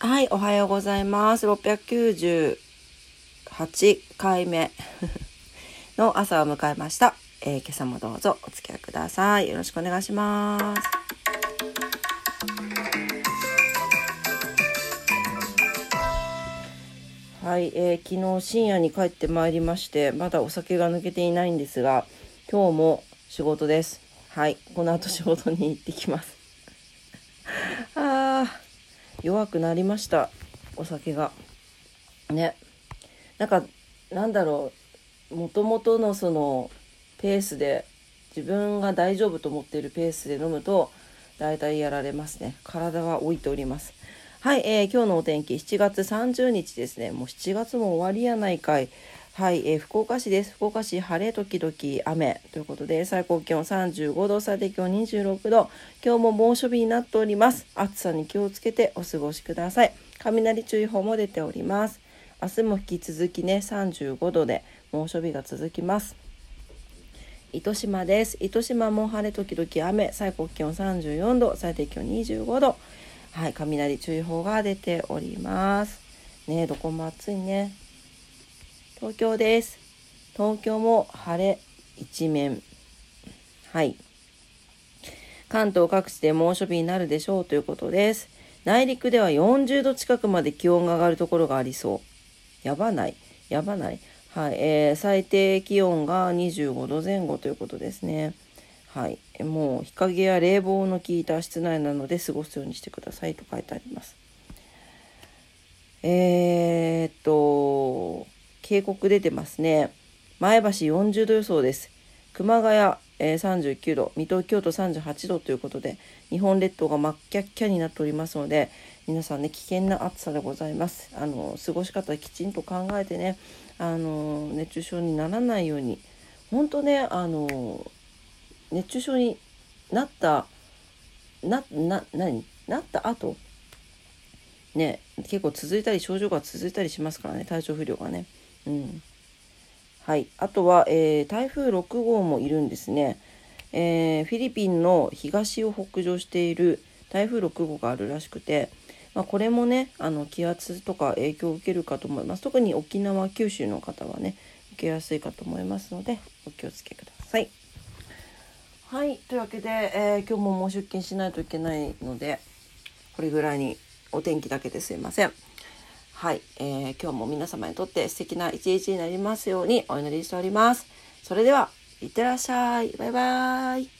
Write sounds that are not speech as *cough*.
はい、おはようございます。698回目 *laughs* の朝を迎えました。えー、今朝もどうぞお付き合いください。よろしくお願いします。はい、えー、昨日深夜に帰ってまいりまして、まだお酒が抜けていないんですが、今日も仕事です。はい、この後仕事に行ってきます。弱くなりました。お酒が。ね。なんかなんだろう。もともとのそのペースで自分が大丈夫と思っているペースで飲むと大体やられますね。体は置いております。はい、えー、今日のお天気。7月30日ですね。もう7月も終わりやないかい。はい、えー、福岡市です。福岡市晴れ時々雨ということで最高気温35度、最低気温26度。今日も猛暑日になっております。暑さに気をつけてお過ごしください。雷注意報も出ております。明日も引き続きね35度で猛暑日が続きます。糸島です。糸島も晴れ時々雨、最高気温34度、最低気温25度。はい、雷注意報が出ております。ねどこも暑いね。東京です。東京も晴れ一面。はい。関東各地で猛暑日になるでしょうということです。内陸では40度近くまで気温が上がるところがありそう。やばない。やばない。はい。えー、最低気温が25度前後ということですね。はい。もう日陰や冷房の効いた室内なので過ごすようにしてくださいと書いてあります。えー、っと、警告出てますね。前橋40度予想です。熊谷、えー、39度、水戸、京都38度ということで、日本列島が真っキャッキャになっておりますので、皆さんね、危険な暑さでございます。あの、過ごし方きちんと考えてね、あの、熱中症にならないように、本当ね、あの、熱中症になった、な、な、何？なった後、ね、結構続いたり、症状が続いたりしますからね、体調不良がね。うん。はい。あとは、えー、台風6号もいるんですね。えー、フィリピンの東を北上している台風6号があるらしくて、まあ、これもねあの気圧とか影響を受けるかと思います特に沖縄九州の方はね受けやすいかと思いますのでお気をつけください。はいというわけで、えー、今日ももう出勤しないといけないのでこれぐらいにお天気だけですいません。はい、えー、今日も皆様にとって素敵な一日になりますようにお祈りしております。それでは、いってらっしゃい。バイバーイ。